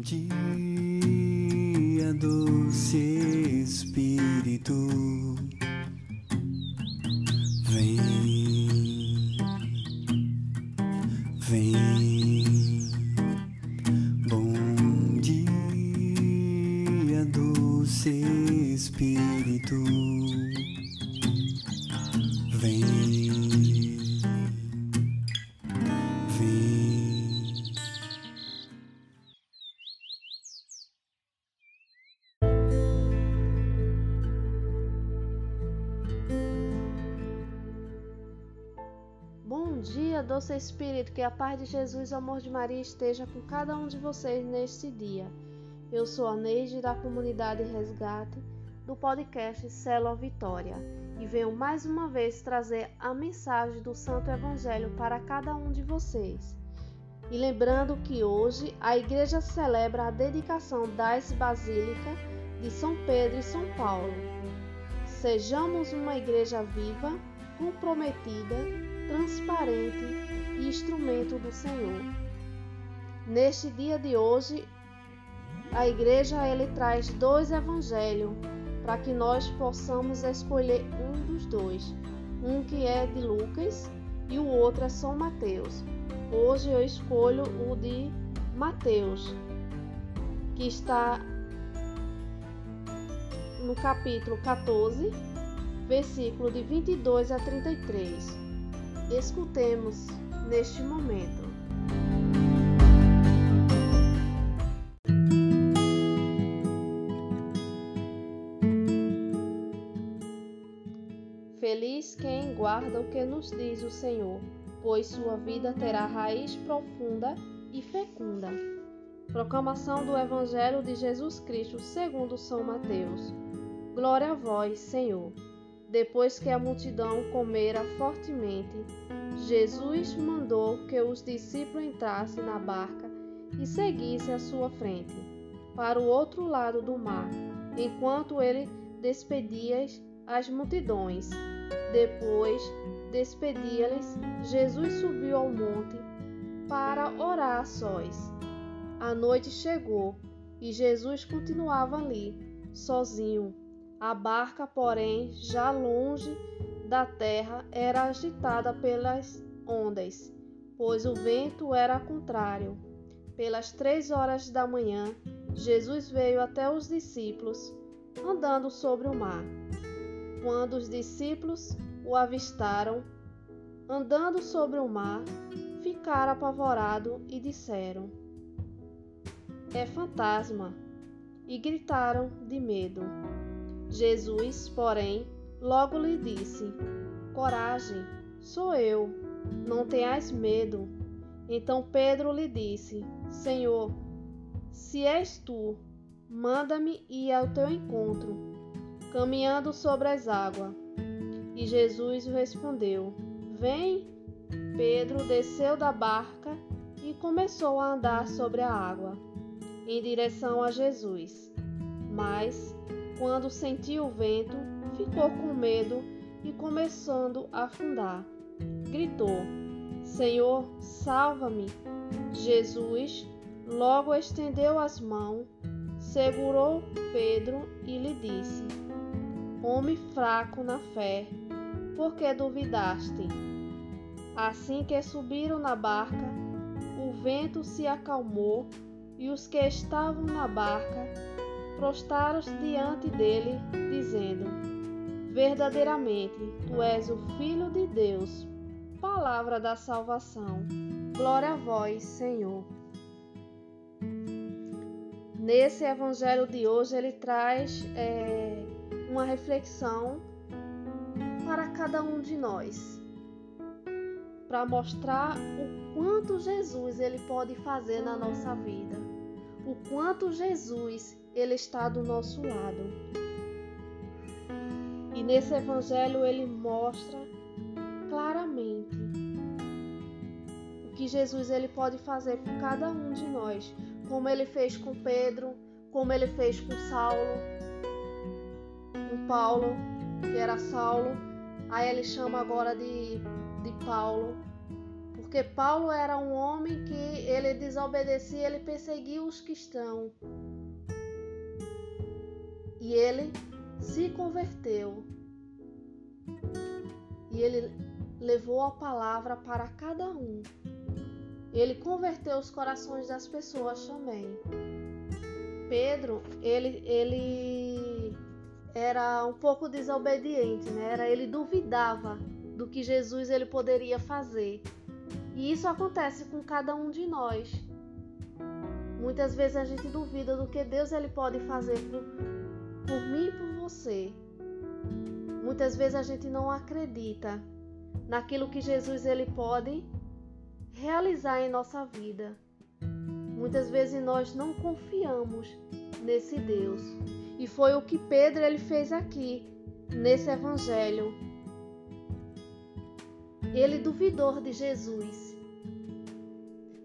dia, doce Espírito, Bom dia, doce Espírito, que a paz de Jesus e o amor de Maria esteja com cada um de vocês neste dia. Eu sou a Neide da comunidade Resgate do podcast Célula Vitória e venho mais uma vez trazer a mensagem do Santo Evangelho para cada um de vocês. E lembrando que hoje a igreja celebra a dedicação das basílicas de São Pedro e São Paulo. Sejamos uma igreja viva, comprometida, transparente e instrumento do Senhor. Neste dia de hoje, a igreja ele traz dois evangelhos para que nós possamos escolher um dos dois, um que é de Lucas e o outro é São Mateus. Hoje eu escolho o de Mateus, que está no capítulo 14, versículo de 22 a 33. Escutemos neste momento. Feliz quem guarda o que nos diz o Senhor, pois sua vida terá raiz profunda e fecunda. Proclamação do Evangelho de Jesus Cristo segundo São Mateus. Glória a vós, Senhor. Depois que a multidão comera fortemente, Jesus mandou que os discípulos entrassem na barca e seguissem à sua frente, para o outro lado do mar, enquanto ele despedia as multidões. Depois despedia-lhes, Jesus subiu ao monte para orar a sós. A noite chegou e Jesus continuava ali, sozinho. A barca, porém, já longe da terra, era agitada pelas ondas, pois o vento era contrário. Pelas três horas da manhã, Jesus veio até os discípulos, andando sobre o mar. Quando os discípulos o avistaram, andando sobre o mar, ficaram apavorados e disseram: É fantasma! E gritaram de medo. Jesus, porém, logo lhe disse: Coragem, sou eu, não tenhas medo. Então Pedro lhe disse: Senhor, se és tu, manda-me ir ao teu encontro, caminhando sobre as águas. E Jesus respondeu: Vem. Pedro desceu da barca e começou a andar sobre a água, em direção a Jesus. Mas, quando sentiu o vento, ficou com medo e, começando a afundar, gritou: Senhor, salva-me! Jesus logo estendeu as mãos, segurou Pedro e lhe disse: Homem fraco na fé, por que duvidaste? Assim que subiram na barca, o vento se acalmou e os que estavam na barca prostaram-se diante dele, dizendo: Verdadeiramente, tu és o Filho de Deus. Palavra da salvação. Glória a vós, Senhor. Nesse evangelho de hoje, ele traz é, uma reflexão para cada um de nós, para mostrar o quanto Jesus ele pode fazer na nossa vida, o quanto Jesus ele está do nosso lado. E nesse evangelho ele mostra claramente o que Jesus ele pode fazer por cada um de nós, como ele fez com Pedro, como ele fez com Saulo, com Paulo, que era Saulo, aí ele chama agora de, de Paulo, Porque Paulo era um homem que ele desobedecia, ele perseguia os cristãos. E ele se converteu. E ele levou a palavra para cada um. Ele converteu os corações das pessoas também. Pedro, ele, ele era um pouco desobediente, né? Era, ele duvidava do que Jesus ele poderia fazer. E isso acontece com cada um de nós. Muitas vezes a gente duvida do que Deus ele pode fazer por, mim e por você. Muitas vezes a gente não acredita naquilo que Jesus ele pode realizar em nossa vida. Muitas vezes nós não confiamos nesse Deus. E foi o que Pedro ele fez aqui nesse evangelho. Ele duvidou de Jesus.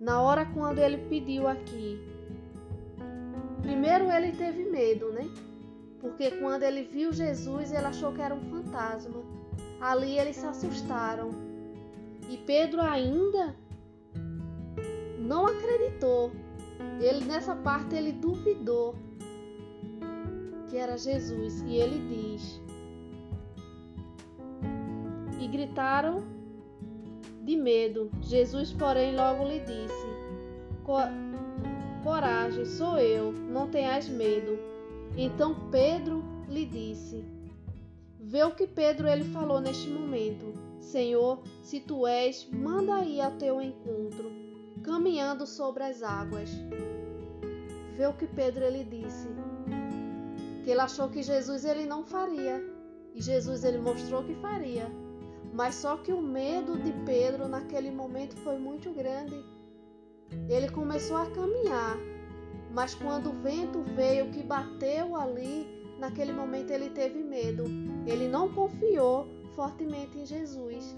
Na hora quando ele pediu aqui, primeiro ele teve medo, né? Porque quando ele viu Jesus, ele achou que era um fantasma. Ali eles se assustaram. E Pedro ainda não acreditou. Ele nessa parte ele duvidou que era Jesus e ele diz: E gritaram de medo. Jesus, porém, logo lhe disse: Coragem, sou eu, não tenhas medo. Então Pedro lhe disse: Vê o que Pedro ele falou neste momento. Senhor, se tu és, manda ir ao teu encontro, caminhando sobre as águas. Vê o que Pedro ele disse. Que ele achou que Jesus ele não faria. E Jesus ele mostrou que faria. Mas só que o medo de Pedro naquele momento foi muito grande. Ele começou a caminhar, mas quando o vento veio que bateu ali, naquele momento ele teve medo. Ele não confiou fortemente em Jesus.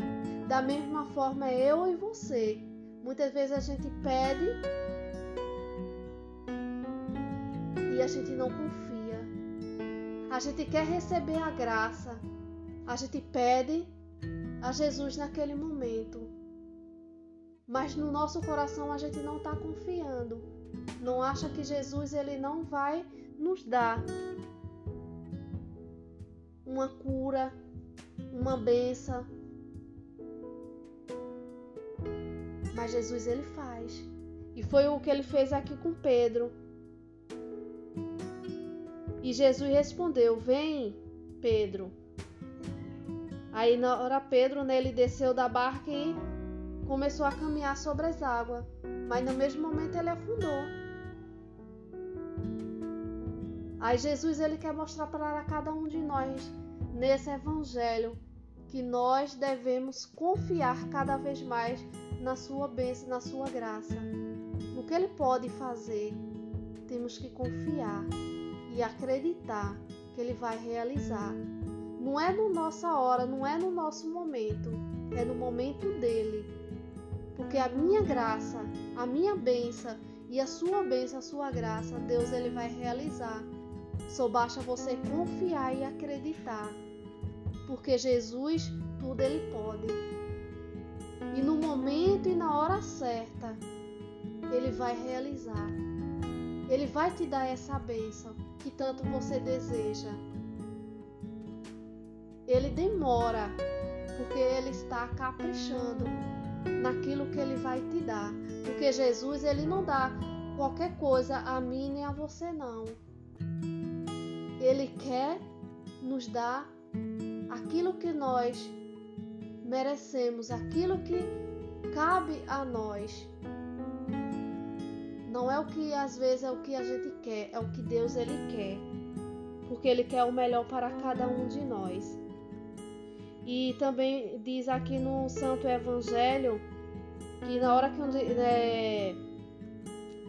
Da mesma forma, eu e você. Muitas vezes a gente pede e a gente não confia. A gente quer receber a graça. A gente pede a Jesus naquele momento. Mas no nosso coração a gente não está confiando. Não acha que Jesus ele não vai nos dar uma cura, uma benção. Mas Jesus ele faz. E foi o que ele fez aqui com Pedro. E Jesus respondeu: Vem, Pedro. Aí na hora Pedro né, desceu da barca e começou a caminhar sobre as águas, mas no mesmo momento ele afundou. Aí Jesus ele quer mostrar para cada um de nós nesse evangelho que nós devemos confiar cada vez mais na sua bênção, na sua graça. No que ele pode fazer, temos que confiar e acreditar que ele vai realizar. Não é no nossa hora, não é no nosso momento, é no momento dele. Porque a minha graça, a minha benção e a sua bênção, a sua graça, Deus ele vai realizar. Só basta você confiar e acreditar. Porque Jesus, tudo ele pode. E no momento e na hora certa, ele vai realizar. Ele vai te dar essa bênção que tanto você deseja. Ele demora, porque ele está caprichando naquilo que ele vai te dar. Porque Jesus, ele não dá qualquer coisa a mim nem a você não. Ele quer nos dar aquilo que nós merecemos, aquilo que cabe a nós. Não é o que às vezes é o que a gente quer, é o que Deus ele quer. Porque ele quer o melhor para cada um de nós. E também diz aqui no Santo Evangelho que na hora que é,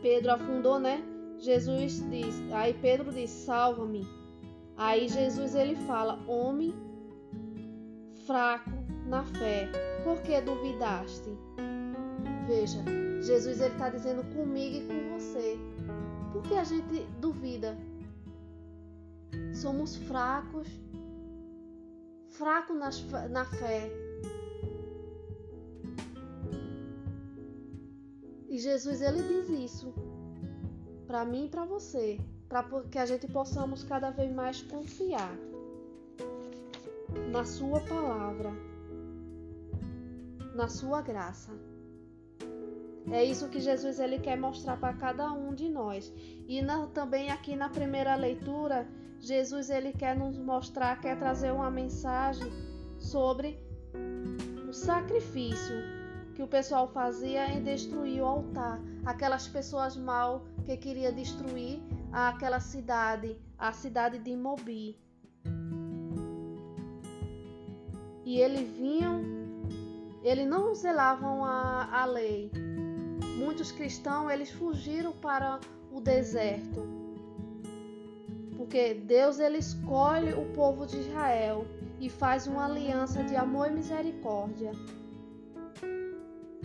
Pedro afundou, né? Jesus diz, aí Pedro diz: "Salva-me". Aí Jesus ele fala: "Homem fraco na fé, por que duvidaste?" Veja, Jesus ele está dizendo comigo e com você. Por que a gente duvida? Somos fracos, fraco na fé. E Jesus ele diz isso para mim e para você, para que a gente possamos cada vez mais confiar na sua palavra, na sua graça. É isso que Jesus ele quer mostrar para cada um de nós. E na, também aqui na primeira leitura, Jesus ele quer nos mostrar, quer trazer uma mensagem sobre o sacrifício que o pessoal fazia em destruir o altar, aquelas pessoas mal que queria destruir aquela cidade, a cidade de Mobi. E eles vinham, eles não zelavam a, a lei, muitos cristãos eles fugiram para o deserto. Porque Deus ele escolhe o povo de Israel e faz uma aliança de amor e misericórdia.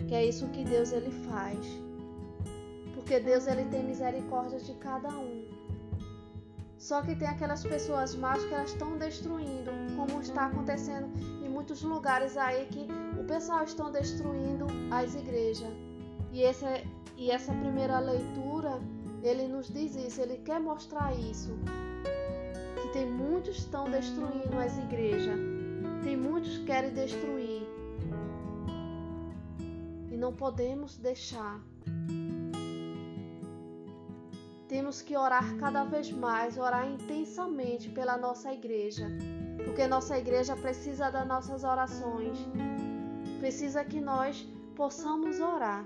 Que é isso que Deus ele faz. Porque Deus ele tem misericórdia de cada um. Só que tem aquelas pessoas más que elas estão destruindo, como está acontecendo em muitos lugares aí que o pessoal estão destruindo as igrejas. E essa, e essa primeira leitura, ele nos diz isso, ele quer mostrar isso. Tem muitos estão destruindo as igrejas. Tem muitos que querem destruir. E não podemos deixar. Temos que orar cada vez mais, orar intensamente pela nossa igreja, porque nossa igreja precisa das nossas orações. Precisa que nós possamos orar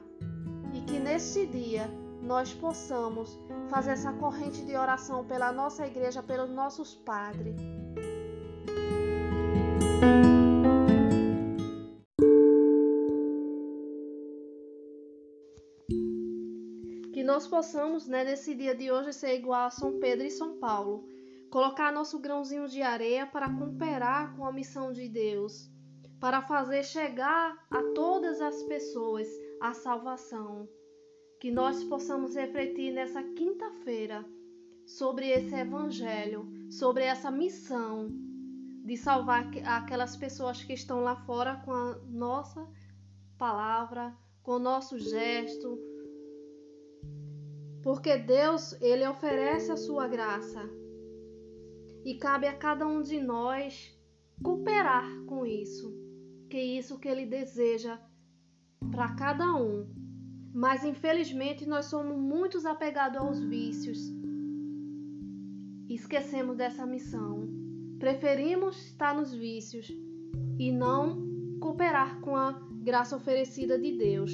e que neste dia nós possamos fazer essa corrente de oração pela nossa igreja, pelos nossos padres. Que nós possamos, né, nesse dia de hoje, ser igual a São Pedro e São Paulo, colocar nosso grãozinho de areia para cooperar com a missão de Deus, para fazer chegar a todas as pessoas a salvação. Que nós possamos refletir nessa quinta-feira sobre esse evangelho, sobre essa missão de salvar aquelas pessoas que estão lá fora com a nossa palavra, com o nosso gesto. Porque Deus, ele oferece a sua graça. E cabe a cada um de nós cooperar com isso, que é isso que ele deseja para cada um. Mas infelizmente nós somos muito apegados aos vícios. Esquecemos dessa missão. Preferimos estar nos vícios e não cooperar com a graça oferecida de Deus.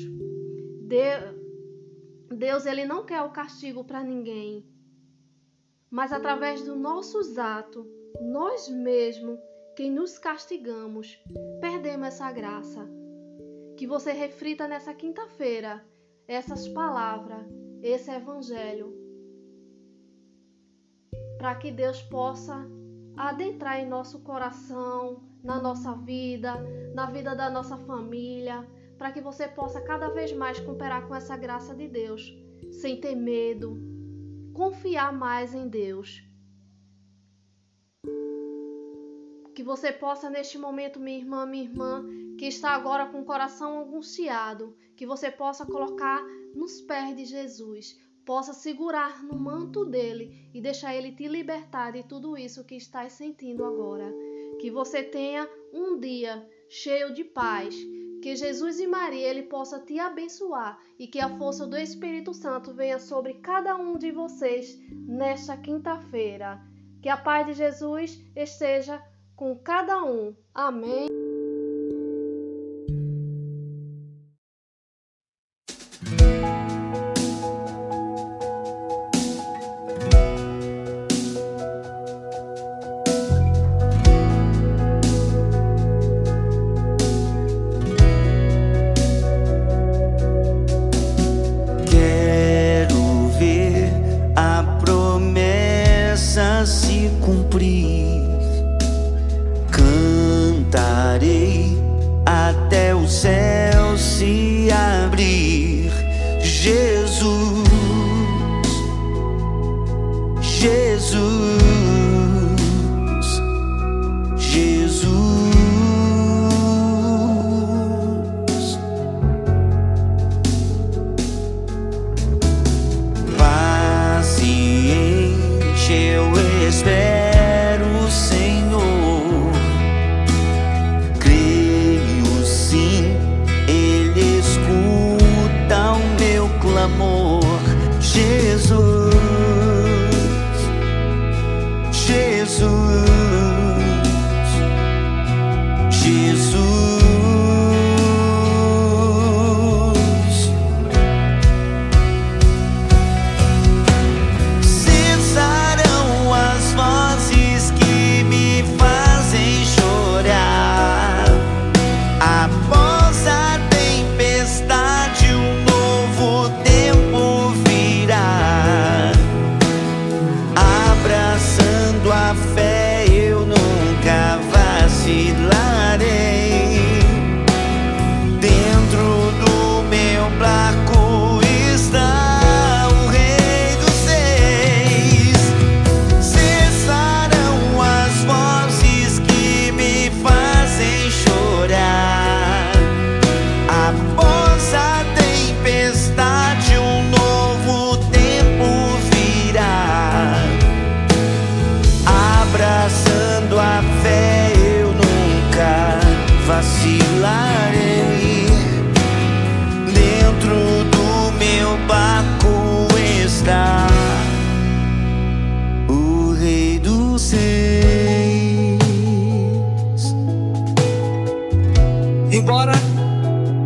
Deus ele não quer o castigo para ninguém. Mas através dos nossos atos, nós mesmos quem nos castigamos, perdemos essa graça que você reflita nessa quinta-feira essas palavras, esse evangelho, para que Deus possa adentrar em nosso coração, na nossa vida, na vida da nossa família, para que você possa cada vez mais cooperar com essa graça de Deus, sem ter medo, confiar mais em Deus. Que você possa neste momento, minha irmã, minha irmã, que está agora com o coração angustiado, que você possa colocar nos pés de Jesus, possa segurar no manto dele e deixar ele te libertar de tudo isso que estás sentindo agora. Que você tenha um dia cheio de paz, que Jesus e Maria ele possa te abençoar e que a força do Espírito Santo venha sobre cada um de vocês nesta quinta-feira. Que a paz de Jesus esteja com cada um. Amém. Jesus, Jesus.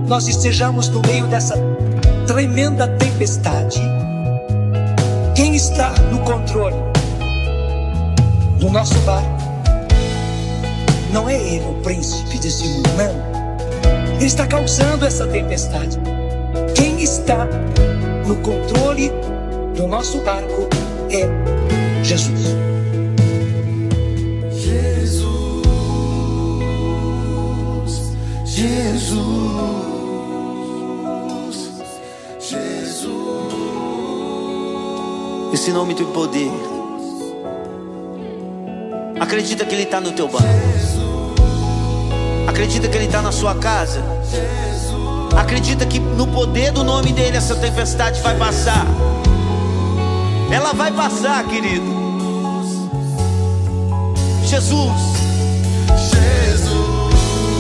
Nós estejamos no meio dessa tremenda tempestade, quem está no controle do nosso barco não é ele, o príncipe desse mundo, não. Ele está causando essa tempestade. Quem está no controle do nosso barco é Jesus. Jesus, Jesus, Esse nome tem poder. Acredita que Ele está no teu barco. Acredita que Ele está na sua casa. Acredita que no poder do nome dele essa tempestade vai passar. Ela vai passar, querido. Jesus.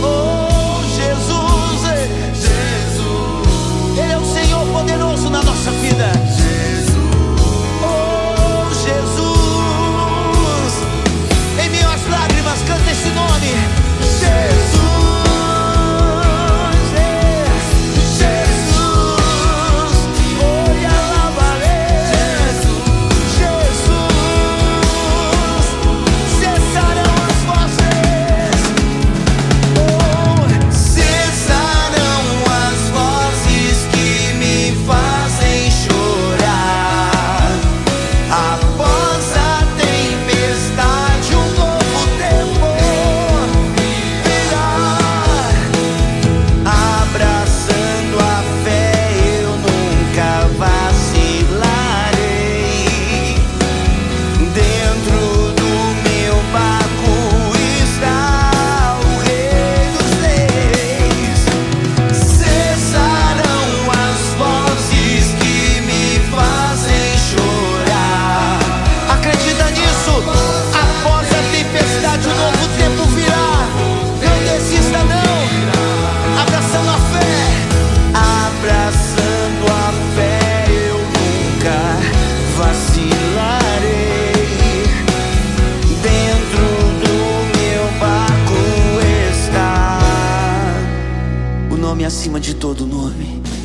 Oh, Jesus. eh. Ele é o Senhor poderoso na nossa vida. Acima de todo nome.